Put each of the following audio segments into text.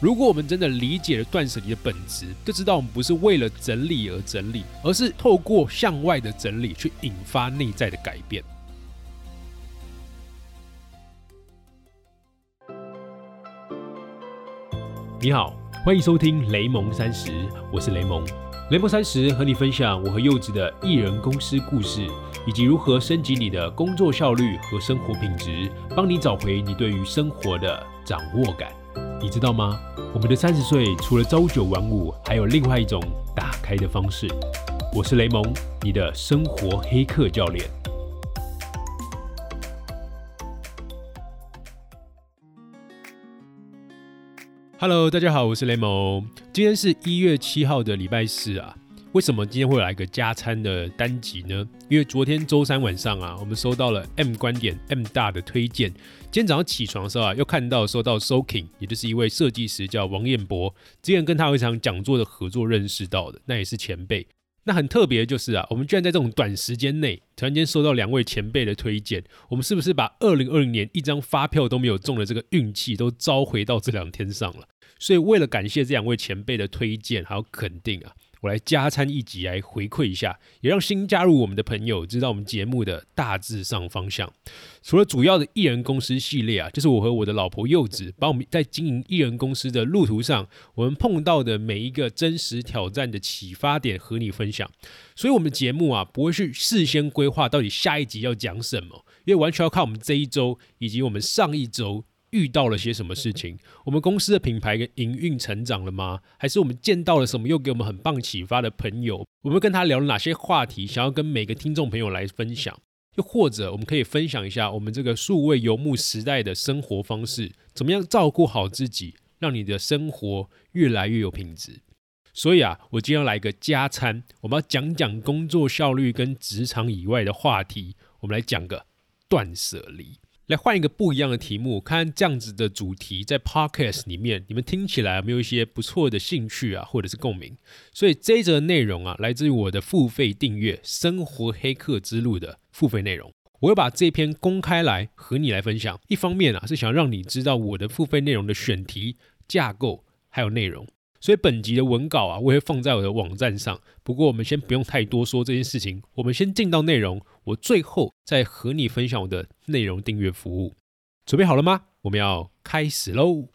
如果我们真的理解了断舍离的本质，就知道我们不是为了整理而整理，而是透过向外的整理去引发内在的改变。你好，欢迎收听雷蒙三十，我是雷蒙。雷蒙三十和你分享我和柚子的艺人公司故事，以及如何升级你的工作效率和生活品质，帮你找回你对于生活的掌握感。你知道吗？我们的三十岁除了朝九晚五，还有另外一种打开的方式。我是雷蒙，你的生活黑客教练。Hello，大家好，我是雷蒙。今天是一月七号的礼拜四啊。为什么今天会来个加餐的单集呢？因为昨天周三晚上啊，我们收到了 M 观点 M 大的推荐。今天早上起床的时候啊，又看到收到 Soking，也就是一位设计师叫王彦博，之前跟他有一场讲座的合作认识到的，那也是前辈。那很特别的就是啊，我们居然在这种短时间内，突然间收到两位前辈的推荐，我们是不是把二零二零年一张发票都没有中的这个运气都召回到这两天上了？所以为了感谢这两位前辈的推荐还有肯定啊。我来加餐一集来回馈一下，也让新加入我们的朋友知道我们节目的大致上方向。除了主要的艺人公司系列啊，就是我和我的老婆柚子，把我们在经营艺人公司的路途上，我们碰到的每一个真实挑战的启发点和你分享。所以，我们的节目啊，不会去事先规划到底下一集要讲什么，因为完全要看我们这一周以及我们上一周。遇到了些什么事情？我们公司的品牌跟营运成长了吗？还是我们见到了什么又给我们很棒启发的朋友？我们跟他聊了哪些话题？想要跟每个听众朋友来分享？又或者我们可以分享一下我们这个数位游牧时代的生活方式，怎么样照顾好自己，让你的生活越来越有品质？所以啊，我今天要来个加餐，我们要讲讲工作效率跟职场以外的话题。我们来讲个断舍离。来换一个不一样的题目，看这样子的主题在 podcast 里面，你们听起来有没有一些不错的兴趣啊，或者是共鸣？所以这一则内容啊，来自于我的付费订阅《生活黑客之路》的付费内容，我会把这篇公开来和你来分享。一方面啊，是想让你知道我的付费内容的选题架构还有内容。所以本集的文稿啊，我会放在我的网站上。不过我们先不用太多说这件事情，我们先进到内容。我最后再和你分享我的内容订阅服务。准备好了吗？我们要开始喽！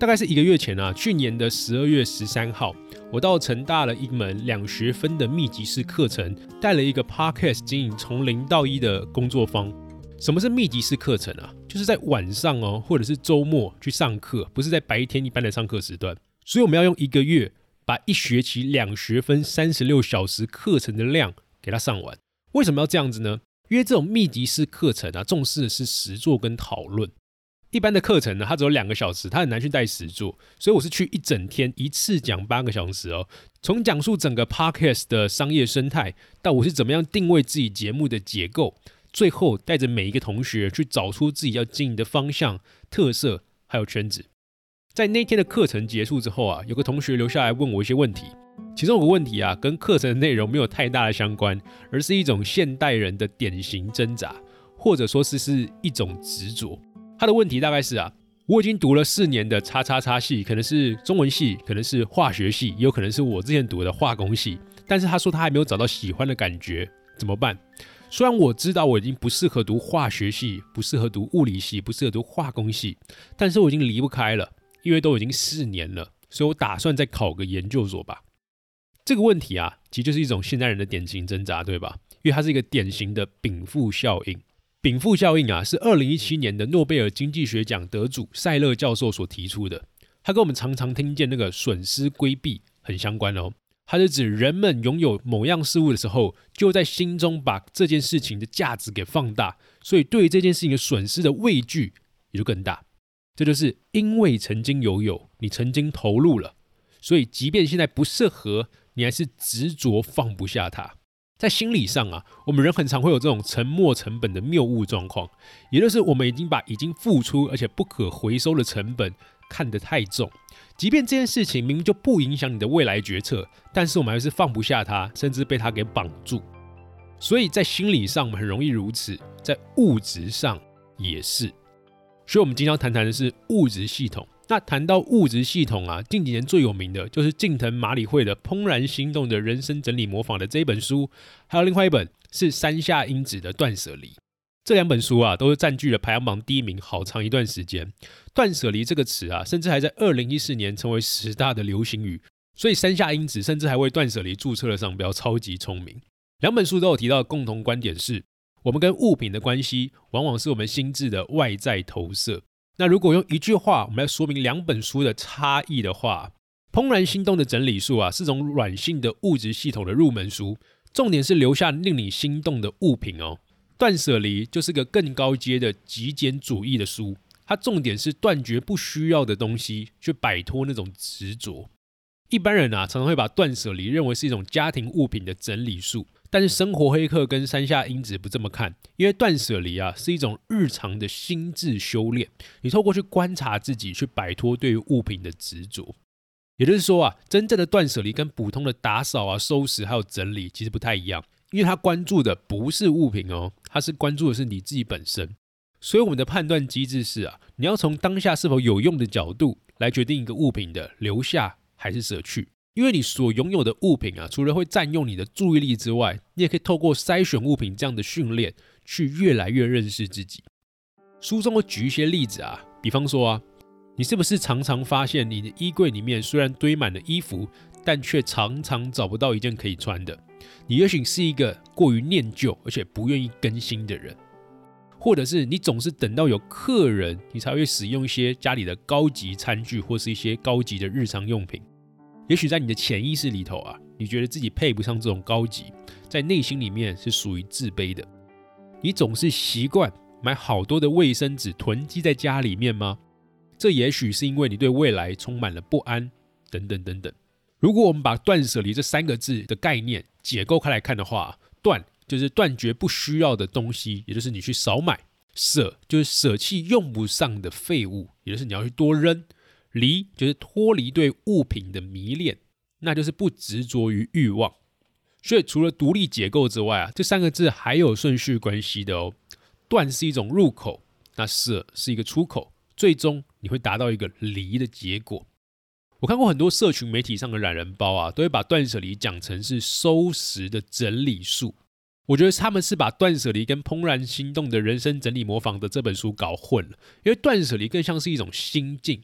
大概是一个月前啊，去年的十二月十三号，我到成大了一门两学分的密集式课程，带了一个 Podcast 经营从零到一的工作坊。什么是密集式课程啊？就是在晚上哦，或者是周末去上课，不是在白天一般的上课时段。所以我们要用一个月把一学期两学分三十六小时课程的量给它上完。为什么要这样子呢？因为这种密集式课程啊，重视的是实作跟讨论。一般的课程呢，它只有两个小时，它很难去带实作。所以我是去一整天，一次讲八个小时哦。从讲述整个 podcast 的商业生态，到我是怎么样定位自己节目的结构。最后带着每一个同学去找出自己要经营的方向、特色，还有圈子。在那天的课程结束之后啊，有个同学留下来问我一些问题。其中有个问题啊，跟课程的内容没有太大的相关，而是一种现代人的典型挣扎，或者说是是一种执着。他的问题大概是啊，我已经读了四年的叉叉叉系，可能是中文系，可能是化学系，也有可能是我之前读的化工系。但是他说他还没有找到喜欢的感觉，怎么办？虽然我知道我已经不适合读化学系，不适合读物理系，不适合读化工系，但是我已经离不开了，因为都已经四年了，所以我打算再考个研究所吧。这个问题啊，其实就是一种现代人的典型挣扎，对吧？因为它是一个典型的禀赋效应。禀赋效应啊，是二零一七年的诺贝尔经济学奖得主塞勒教授所提出的，他跟我们常常听见那个损失规避很相关哦。它是指人们拥有某样事物的时候，就在心中把这件事情的价值给放大，所以对于这件事情的损失的畏惧也就更大。这就是因为曾经拥有，你曾经投入了，所以即便现在不适合，你还是执着放不下它。在心理上啊，我们人很常会有这种沉没成本的谬误状况，也就是我们已经把已经付出而且不可回收的成本看得太重。即便这件事情明明就不影响你的未来决策，但是我们还是放不下它，甚至被它给绑住。所以在心理上我们很容易如此，在物质上也是。所以我们今天要谈谈的是物质系统。那谈到物质系统啊，近几年最有名的就是近藤麻里惠的《怦然心动的人生整理模仿》的这一本书，还有另外一本是山下英子的《断舍离》。这两本书啊，都是占据了排行榜第一名好长一段时间。断舍离这个词啊，甚至还在二零一四年成为十大的流行语。所以山下英子甚至还为断舍离注册了商标，超级聪明。两本书都有提到共同观点是，我们跟物品的关系，往往是我们心智的外在投射。那如果用一句话我们来说明两本书的差异的话，《怦然心动的整理术》啊，是种软性的物质系统的入门书，重点是留下令你心动的物品哦。断舍离就是个更高阶的极简主义的书，它重点是断绝不需要的东西，去摆脱那种执着。一般人啊，常常会把断舍离认为是一种家庭物品的整理术，但是生活黑客跟山下英子不这么看，因为断舍离啊是一种日常的心智修炼，你透过去观察自己，去摆脱对于物品的执着。也就是说啊，真正的断舍离跟普通的打扫啊、收拾还有整理其实不太一样，因为他关注的不是物品哦，他是关注的是你自己本身。所以我们的判断机制是啊，你要从当下是否有用的角度来决定一个物品的留下。还是舍去，因为你所拥有的物品啊，除了会占用你的注意力之外，你也可以透过筛选物品这样的训练，去越来越认识自己。书中会举一些例子啊，比方说啊，你是不是常常发现你的衣柜里面虽然堆满了衣服，但却常常找不到一件可以穿的？你也许是一个过于念旧而且不愿意更新的人，或者是你总是等到有客人，你才会使用一些家里的高级餐具或是一些高级的日常用品。也许在你的潜意识里头啊，你觉得自己配不上这种高级，在内心里面是属于自卑的。你总是习惯买好多的卫生纸囤积在家里面吗？这也许是因为你对未来充满了不安，等等等等。如果我们把断舍离这三个字的概念解构开来看的话，断就是断绝不需要的东西，也就是你去少买；舍就是舍弃用不上的废物，也就是你要去多扔。离就是脱离对物品的迷恋，那就是不执着于欲望。所以除了独立解构之外啊，这三个字还有顺序关系的哦。断是一种入口，那舍是一个出口，最终你会达到一个离的结果。我看过很多社群媒体上的懒人包啊，都会把断舍离讲成是收拾的整理术。我觉得他们是把断舍离跟怦然心动的人生整理模仿的这本书搞混了，因为断舍离更像是一种心境。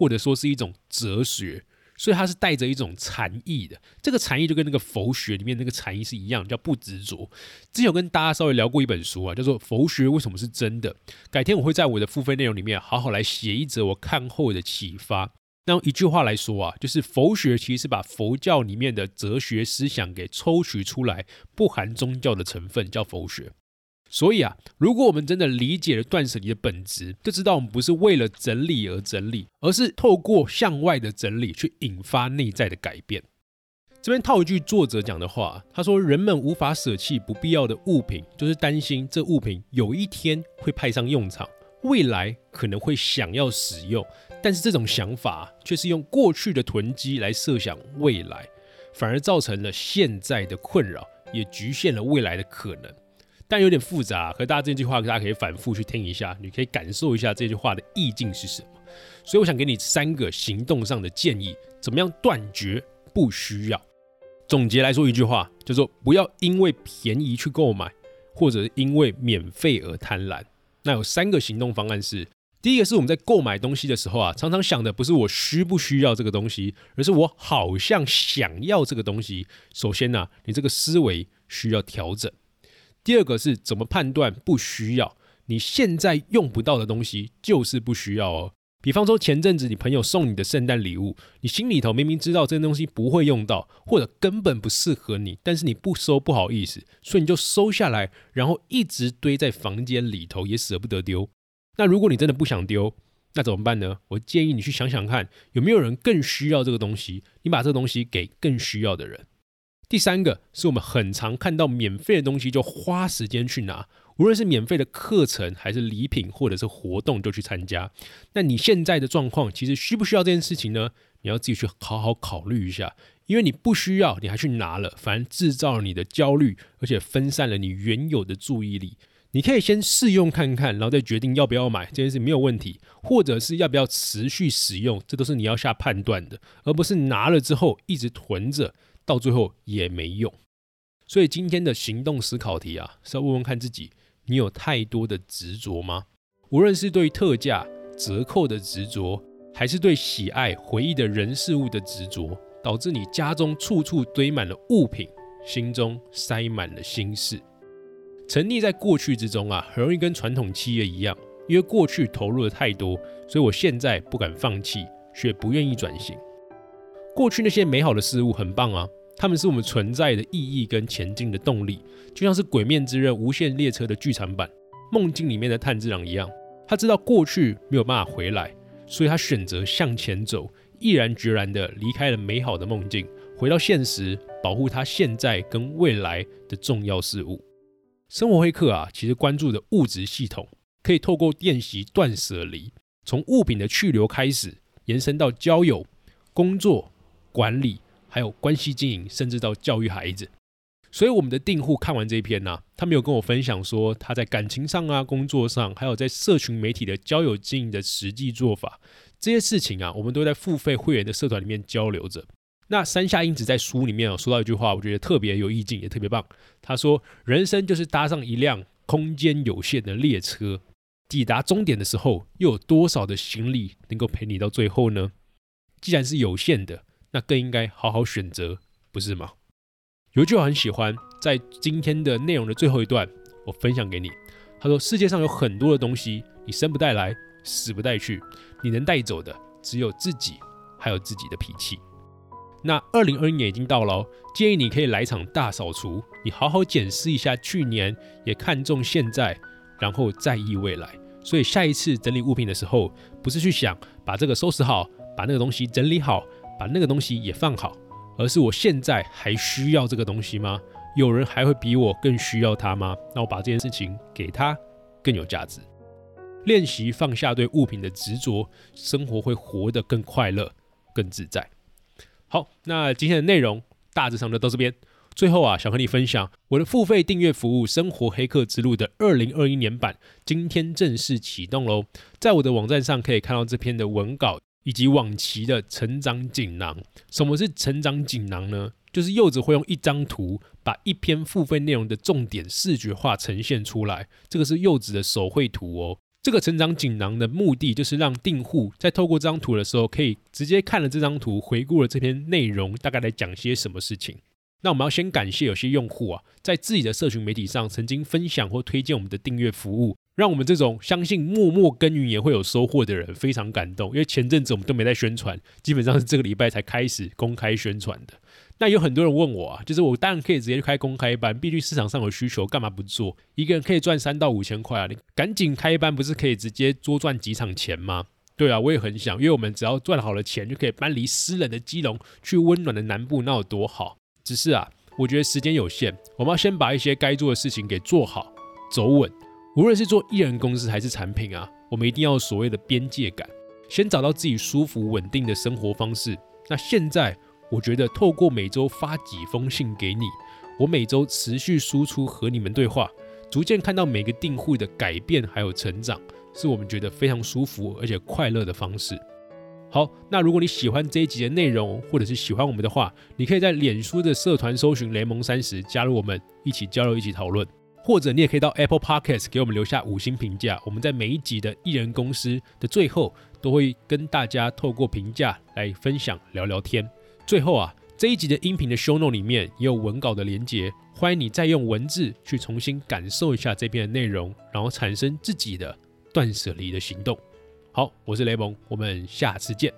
或者说是一种哲学，所以它是带着一种禅意的。这个禅意就跟那个佛学里面那个禅意是一样，叫不执着。之前有跟大家稍微聊过一本书啊，叫做《佛学为什么是真的》。改天我会在我的付费内容里面好好来写一则我看后的启发。那用一句话来说啊，就是佛学其实是把佛教里面的哲学思想给抽取出来，不含宗教的成分，叫佛学。所以啊，如果我们真的理解了断舍离的本质，就知道我们不是为了整理而整理，而是透过向外的整理去引发内在的改变。这边套一句作者讲的话，他说：“人们无法舍弃不必要的物品，就是担心这物品有一天会派上用场，未来可能会想要使用。但是这种想法却是用过去的囤积来设想未来，反而造成了现在的困扰，也局限了未来的可能。”但有点复杂，和大家这句话，大家可以反复去听一下，你可以感受一下这句话的意境是什么。所以我想给你三个行动上的建议，怎么样断绝不需要？总结来说一句话，叫做不要因为便宜去购买，或者因为免费而贪婪。那有三个行动方案是：第一个是我们在购买东西的时候啊，常常想的不是我需不需要这个东西，而是我好像想要这个东西。首先呢，你这个思维需要调整。第二个是怎么判断不需要？你现在用不到的东西就是不需要哦。比方说前阵子你朋友送你的圣诞礼物，你心里头明明知道这东西不会用到，或者根本不适合你，但是你不收不好意思，所以你就收下来，然后一直堆在房间里头，也舍不得丢。那如果你真的不想丢，那怎么办呢？我建议你去想想看，有没有人更需要这个东西，你把这个东西给更需要的人。第三个是我们很常看到免费的东西就花时间去拿，无论是免费的课程还是礼品或者是活动就去参加。那你现在的状况其实需不需要这件事情呢？你要自己去好好考虑一下，因为你不需要，你还去拿了，反而制造了你的焦虑，而且分散了你原有的注意力。你可以先试用看看，然后再决定要不要买，这件事没有问题，或者是要不要持续使用，这都是你要下判断的，而不是拿了之后一直囤着，到最后也没用。所以今天的行动思考题啊，是要问问看自己，你有太多的执着吗？无论是对特价、折扣的执着，还是对喜爱、回忆的人事物的执着，导致你家中处处堆满了物品，心中塞满了心事。沉溺在过去之中啊，很容易跟传统企业一样，因为过去投入的太多，所以我现在不敢放弃，却不愿意转型。过去那些美好的事物很棒啊，他们是我们存在的意义跟前进的动力，就像是《鬼面之刃：无限列车》的剧场版《梦境》里面的炭治郎一样，他知道过去没有办法回来，所以他选择向前走，毅然决然的离开了美好的梦境，回到现实，保护他现在跟未来的重要事物。生活黑客啊，其实关注的物质系统，可以透过练习断舍离，从物品的去留开始，延伸到交友、工作、管理，还有关系经营，甚至到教育孩子。所以我们的订户看完这一篇呢，他没有跟我分享说他在感情上啊、工作上，还有在社群媒体的交友经营的实际做法，这些事情啊，我们都在付费会员的社团里面交流着。那山下英子在书里面有说到一句话，我觉得特别有意境，也特别棒。他说：“人生就是搭上一辆空间有限的列车，抵达终点的时候，又有多少的行李能够陪你到最后呢？既然是有限的，那更应该好好选择，不是吗？”有一句话很喜欢，在今天的内容的最后一段，我分享给你。他说：“世界上有很多的东西，你生不带来，死不带去，你能带走的只有自己，还有自己的脾气。”那二零二一年已经到了，建议你可以来场大扫除，你好好检视一下去年，也看重现在，然后在意未来。所以下一次整理物品的时候，不是去想把这个收拾好，把那个东西整理好，把那个东西也放好，而是我现在还需要这个东西吗？有人还会比我更需要它吗？那我把这件事情给他更有价值。练习放下对物品的执着，生活会活得更快乐、更自在。好，那今天的内容大致上就到这边。最后啊，想和你分享我的付费订阅服务《生活黑客之路》的二零二一年版，今天正式启动喽！在我的网站上可以看到这篇的文稿以及往期的成长锦囊。什么是成长锦囊呢？就是柚子会用一张图把一篇付费内容的重点视觉化呈现出来。这个是柚子的手绘图哦。这个成长锦囊的目的就是让订户在透过这张图的时候，可以直接看了这张图，回顾了这篇内容，大概在讲些什么事情。那我们要先感谢有些用户啊，在自己的社群媒体上曾经分享或推荐我们的订阅服务，让我们这种相信默默耕耘也会有收获的人非常感动。因为前阵子我们都没在宣传，基本上是这个礼拜才开始公开宣传的。那有很多人问我啊，就是我当然可以直接去开公开班，毕竟市场上有需求，干嘛不做？一个人可以赚三到五千块啊，你赶紧开班，不是可以直接多赚几场钱吗？对啊，我也很想，因为我们只要赚好了钱，就可以搬离湿冷的基隆，去温暖的南部，那有多好？只是啊，我觉得时间有限，我们要先把一些该做的事情给做好，走稳。无论是做艺人公司还是产品啊，我们一定要所谓的边界感，先找到自己舒服稳定的生活方式。那现在。我觉得透过每周发几封信给你，我每周持续输出和你们对话，逐渐看到每个订户的改变还有成长，是我们觉得非常舒服而且快乐的方式。好，那如果你喜欢这一集的内容，或者是喜欢我们的话，你可以在脸书的社团搜寻雷蒙三十，加入我们一起交流、一起讨论，或者你也可以到 Apple Podcast 给我们留下五星评价。我们在每一集的艺人公司的最后，都会跟大家透过评价来分享、聊聊天。最后啊，这一集的音频的 show note 里面也有文稿的连接，欢迎你再用文字去重新感受一下这篇的内容，然后产生自己的断舍离的行动。好，我是雷蒙，我们下次见。